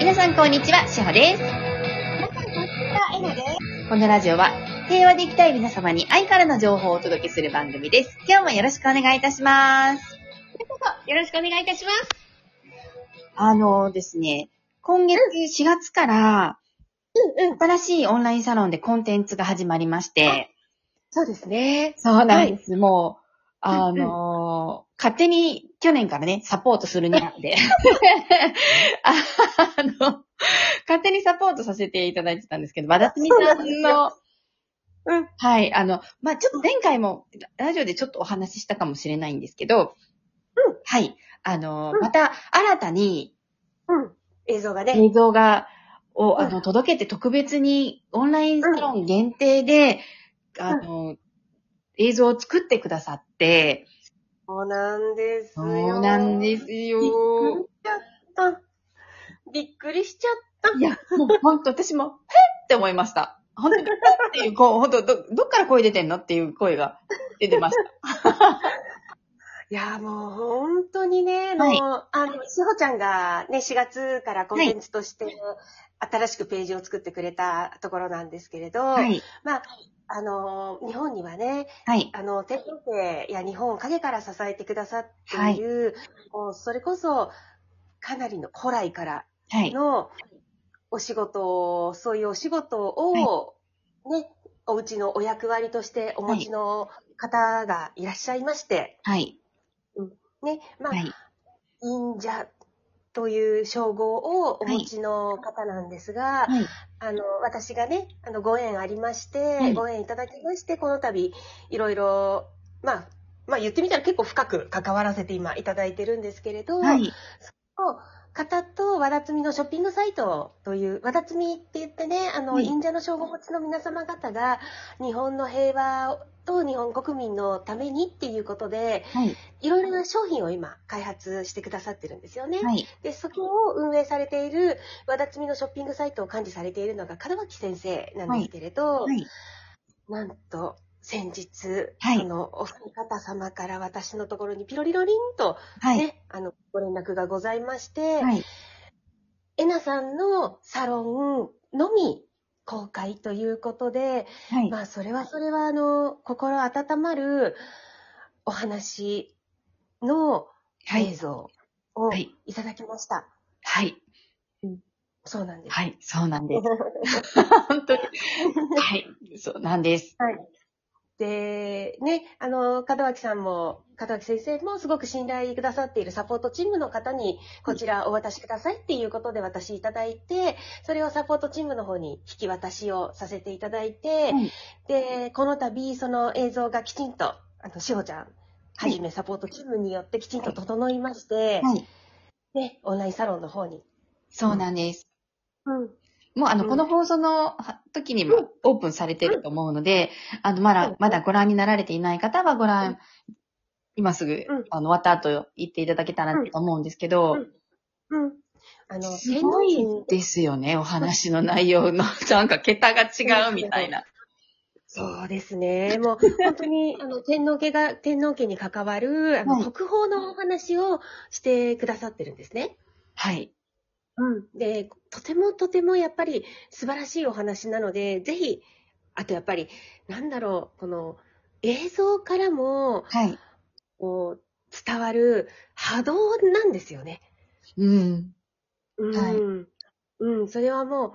皆さんこんにちは、しほです。皆さん、こんにちは、えなです。このラジオは平和で生きたい皆様に愛からの情報をお届けする番組です。今日もよろしくお願いいたします。よろしくお願いいたします。あのですね、今月4月からうんうん。新しいオンラインサロンでコンテンツが始まりまして、そうですね。そうなんです。もう、あうん勝手に去年からね、サポートするにあって、あの、勝手にサポートさせていただいてたんですけど、和田つみさんの、うん。はい、あの、まあ、ちょっと前回も、ラジオでちょっとお話ししたかもしれないんですけど、うんはい、あの、うんまた新たにうん。映像がね。映像が、を、うんあの、届けて特別にオンラインサロン限定で、あの、映像を作ってくださって、そうなんですそよ。うなんですよ。びっくりしちゃった。びっくりしちゃった。いや、もう本当私も、へっって思いました。本当に、へっっていう、こう、本当ど、どっから声出てんのっていう声が出てました。いや、もう本当にね、あの、はいあの、しほちゃんがね、4月からコンテンツとして、新しくページを作ってくれたところなんですけれど、はい。まあ、あの、日本にはね、はい。あの、天皇家や日本を陰から支えてくださっている、もうそれこそ、かなりの古来からはい。のお仕事を、そういうお仕事を、ね、お家のお役割としてお持ちの方がいらっしゃいまして、はい。ね、まあ、はい。忍者という称号をお持ちの方なんですが、はい。あの、私がね、あの、ご縁ありまして、はいご縁いただきまして、この度、いろいろ、まあ、まあ言ってみたら結構深く関わらせて今いただいてるんですけれど、はい。方と和田摘みのショッピングサイトという、和田摘みって言ってね、あの、はい忍者の称号持ちの皆様方が、日本の平和と日本国民のためにっていうことで、はい。いろいろな商品を今開発してくださってるんですよね。はい。で、そこを運営されている和田摘みのショッピングサイトを管理されているのが門脇先生なんですけれど、はい。なんと先日、はいそのお二方様から私のところにピロリロリンとはい。ね、あの、ご連絡がございまして、はい。えなさんのサロンのみ公開ということで、はい。まあ、それはそれは、あの、心温まるお話のはい。映像をはいいただきました。はい。そうなんです。はい。そうなんです。本当に。はい。そうなんです。で、ね、あの、門脇さんも、門脇先生もすごく信頼くださっているサポートチームの方に、こちらお渡しくださいっていうことで私いただいて、それをサポートチームの方に引き渡しをさせていただいて、はいで、この度、その映像がきちんと、あの、しほちゃん、はじめサポートチームによってきちんと整いまして、はい。ね、オンラインサロンの方に。そうなんです。うん。もうあの、うん。この放送のは時にもオープンされてると思うので、あの、まだうん、まだご覧になられていない方はご覧、今すぐうん、あの、終わった後言っていただけたらと思うんですけど、うん。うん。あの、すごいですよね、お話の内容の、なんか桁が違うみたいな。そうですね。もう 本当に、あの、天皇家が、天皇家に関わる、あの、はい。国宝のお話をしてくださってるんですね。はい。うん。で、とてもとてもやっぱり素晴らしいお話なので、ぜひ、あとやっぱり、なんだろう、この映像からも、はい。こう、伝わる波動なんですよね。うん。うん。はいうん、それはもう、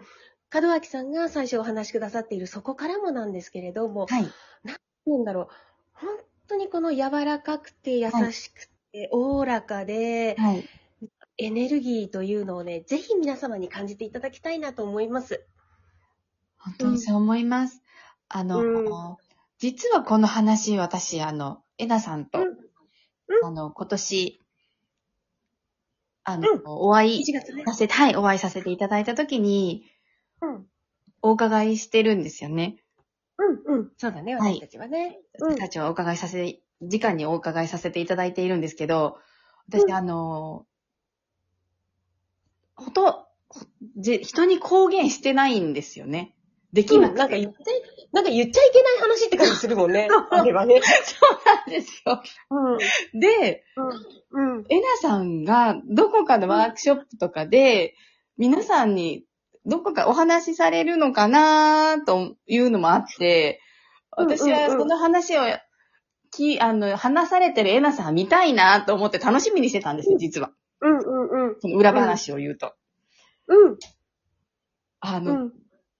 門脇さんが最初お話しくださっているそこからもなんですけれども、はい。なんだろう、本当にこの柔らかくて優しくて、おおらかで、はい。エネルギーというのをね、ぜひ皆様に感じていただきたいなと思います。本当にそう思います。あの、うん実はこの話、私、あの、えなさんと、うんうんあの、今年、あの、うんお会い1月ね。させて、はい、お会いさせていただいたときに、うん。お伺いしてるんですよね。うん、うん。そうだね、はい私たちはね。うん私たちはお伺いさせ、直にお伺いさせていただいているんですけど、私、うんあの、ほと、ほぜ人に公言してないんですよね。できなくて。なんか言って、なんか言っちゃいけない話って感じするもんね。あれはね。そうなんですよ。うん。で、うん。うん。えなさんがどこかのワークショップとかで、皆さんにどこかお話しされるのかなというのもあって、私はその話をき、あの、話されてるエナさん見たいなと思って楽しみにしてたんですよ、実は。うんうんうん。その裏話を言うと。うん。あの、うん。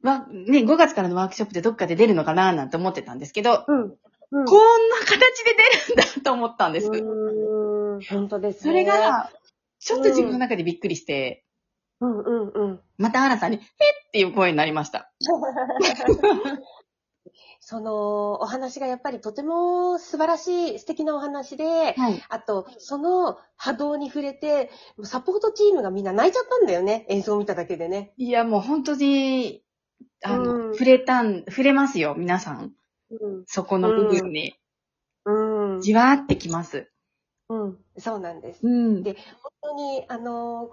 わ、ね、5月からのワークショップでどっかで出るのかななんて思ってたんですけど、うん。うん。こんな形で出るんだと思ったんです。うーん。本当ですね。それが、ちょっと自分の中でびっくりして、うんうんうん。また新さんに、えっていう声になりました。そのお話がやっぱりとても素晴らしい素敵なお話で、はい。あと、その波動に触れて、サポートチームがみんな泣いちゃったんだよね。演奏を見ただけでね。いや、もう本当に、あの、うん触れたん、触れますよ、皆さん。うん。そこの部分に。うん。じわーってきます。うん。そうなんです。うん。で本当に、あの、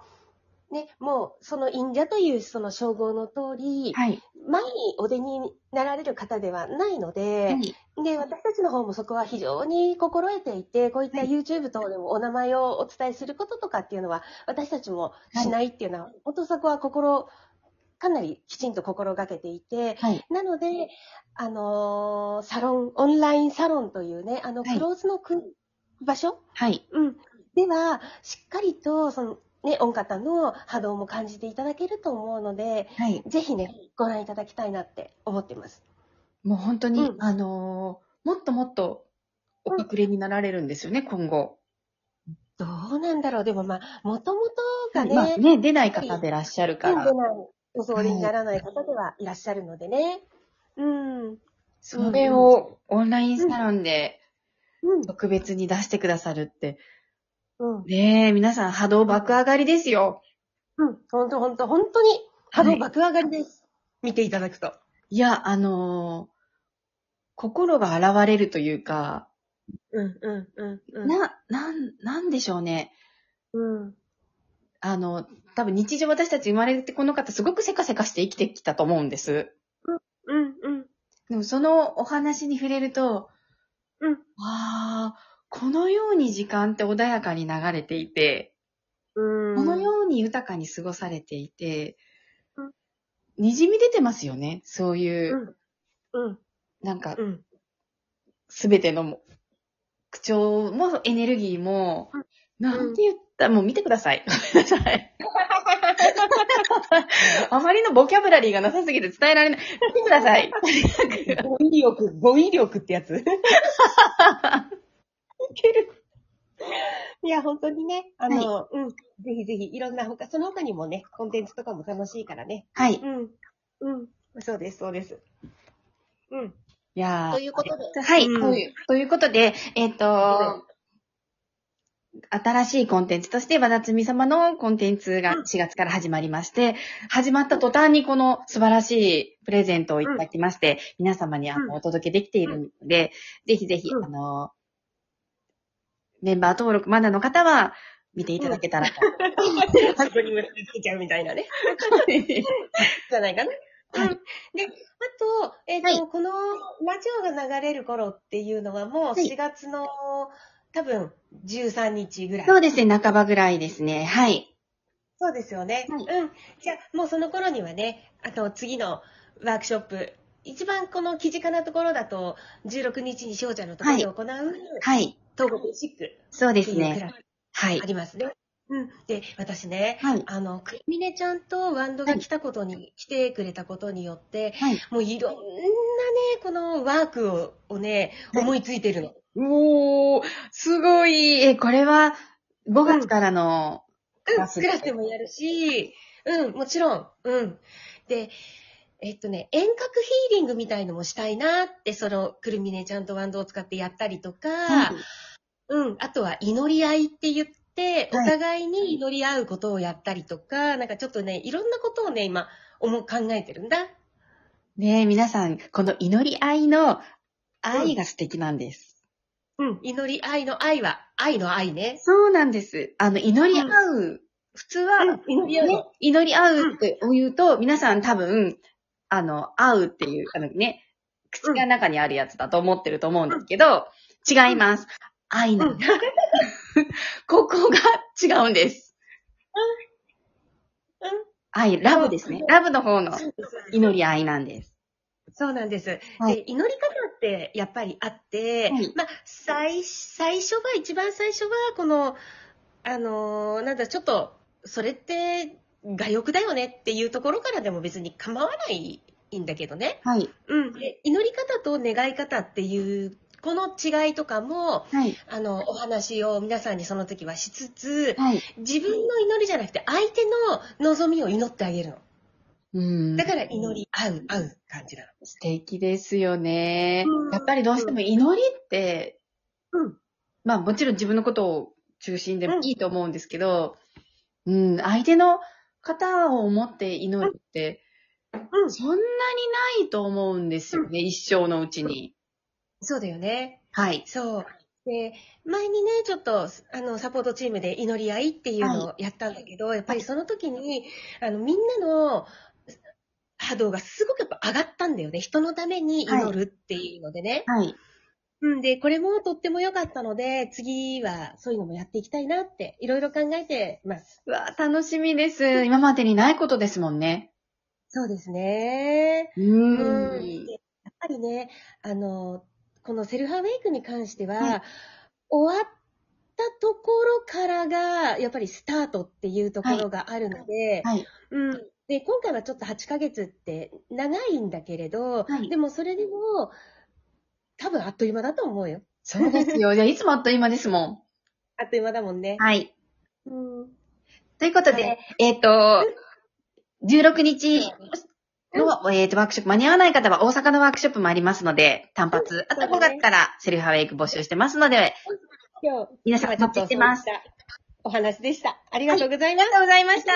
ね、もう、その忍者というその称号の通り、はい。前にお出になられる方ではないので、はい。で、私たちの方もそこは非常に心得ていて、こういったはい YouTube 等でもお名前をお伝えすることとかっていうのは、私たちもしないっていうのは、本当そこは心、かなりきちんと心がけていて、はい。なので、あのーサロン、オンラインサロンというね、あの、はいクローズのく場所、はい。うん。では、しっかりと、その、ね、音方の波動も感じていただけると思うので、はい。ぜひね、ご覧いただきたいなって思ってます。もう本当に、うんあのーもっともっとお隠れになられるんですよね、今後。どうなんだろうでもまあ、もともとがね、まあね、出ない方でいらっしゃるから出ない、。お座りにならない方ではいらっしゃるのでね。うん。それをオンラインサロンでうん。特別に出してくださるって。うん。ねえ、皆さん波動爆上がりですよ。うん。ほんとほんと、本当に波動爆上がりです。見ていただくと。いや、あのー心が現れるというか、うん、うん、うん、うん。な、なん、なんでしょうね。うん。あの、多分日常私たち生まれてこの方すごくせかせかして生きてきたと思うんです。うん、うん。でもそのお話に触れると、うん。ああ、このように時間って穏やかに流れていて、うん。このように豊かに過ごされていてうん、にじみ出てますよね。そういうう、ん。うん。なんかう、ん。すべてのも口調もエネルギーも、うんなんて言ったもう見てください。ごめんなさい。あまりのボキャブラリーがなさすぎて伝えられない。見てください。語彙力、語彙力ってやつ。いける。いや、本当にね、あの、うん。ぜひぜひ、いろんな他、その他にもね、コンテンツとかも楽しいからね。はい。いうん。うん。そうです、そうです。うん。やーということで。はい、うんというということで、えっ、と、新しいコンテンツとして、和田つみ様のコンテンツがうん4月から始まりまして、始まった途端にこの素晴らしいプレゼントをいただきまして、皆様にあうんのお届けできているので、ぜひぜひ、うんあの、メンバー登録まだの方は見ていただけたらと。そこに結びつけちゃうみたいなね。じゃないかな。はいうん。で、あと、えっ、と、はいこのラジオが流れる頃っていうのはもうはい4月の、多分13日ぐらい。そうですね、半ばぐらいですね。はい。そうですよね。はいうん。じゃあ、もうその頃にはね、あと次のワークショップ、一番この身近なところだと、16日に翔ちゃんのところで行う、はい。東国ベーシックそうですね。はいあ。りますね。うん。で、私ね、はい。あの、くみねちゃんとワンドが来たことに、来てくれたことによって、はい。もういろんなね、このワークををね、はい思いついてるの。おー、すごい。え、これは5月からのクうん、ラスクラスでもやるし、うん、もちろん、うん。で、えっとね、遠隔ヒーリングみたいのもしたいなって、その、くるみねちゃんとワンドを使ってやったりとか、はいうん、あとは祈り合いって言って、おはい。互いに祈り合うことをやったりとか、なんかちょっとね、いろんなことをね、今、思う、考えてるんだ。ねえ、皆さん、この祈り合いの愛が素敵なんです。うん、祈り合いの愛は、愛の愛ね。そうなんです。あの、祈り合う、普通は、うん。祈り合う。ね、祈り合うって言うと、皆さん多分、あの、合うっていう、あのね、口が中にあるやつだと思ってると思うんですけど、違います。愛なんだ。ここが違うんです。愛、ラブですね。ラブの方の祈り愛なんです。そうなんです。はいで、祈り方ってやっぱりあって、はいまあ、最、最初は、一番最初は、この、あのーなんだ、ちょっと、それって、我欲だよねっていうところからでも別に構わないんだけどね。はい。うん。で、祈り方と願い方っていう、この違いとかも、はい。あの、お話を皆さんにその時はしつつ、はい。自分の祈りじゃなくて、相手の望みを祈ってあげるの。うんだから祈り合う、合う感じなの。素敵ですよねうん。やっぱりどうしても祈りって、うんまあもちろん自分のことを中心でもいいと思うんですけど、うん、相手の方を思って祈るって、うん。そんなにないと思うんですよね、一生のうちに。そうだよね。はい。そう。で、前にね、ちょっと、あの、サポートチームで祈り合いっていうのをやったんだけど、やっぱりその時に、あの、みんなの波動がすごくやっぱ上がったんだよね。人のために祈るっていうのでね。はい。うんで、これもとっても良かったので、次はそういうのもやっていきたいなって、いろいろ考えてます。うわ、楽しみです。今までにないことですもんね。そうですね。ううんやっぱりね、あの、このセルフアウェイクに関しては、はい終わったところからが、やっぱりスタートっていうところがあるので、はい。うん。で、今回はちょっと8ヶ月って長いんだけれど、はいでもそれでも、多分あっという間だと思うよ。そうですよ。じゃあいつもあっという間ですもあっという間だもんねん。。はい。うん。ということで、はいえっ、と、16日の、えっ、と、ワークショップ間に合わない方は大阪のワークショップもありますので、単発、あと5そうだね月からセルフアウェイク募集してますので、今日、皆さん今日はちょっと待ちしてますお話でした。ありがとうございます。ありがとうございました。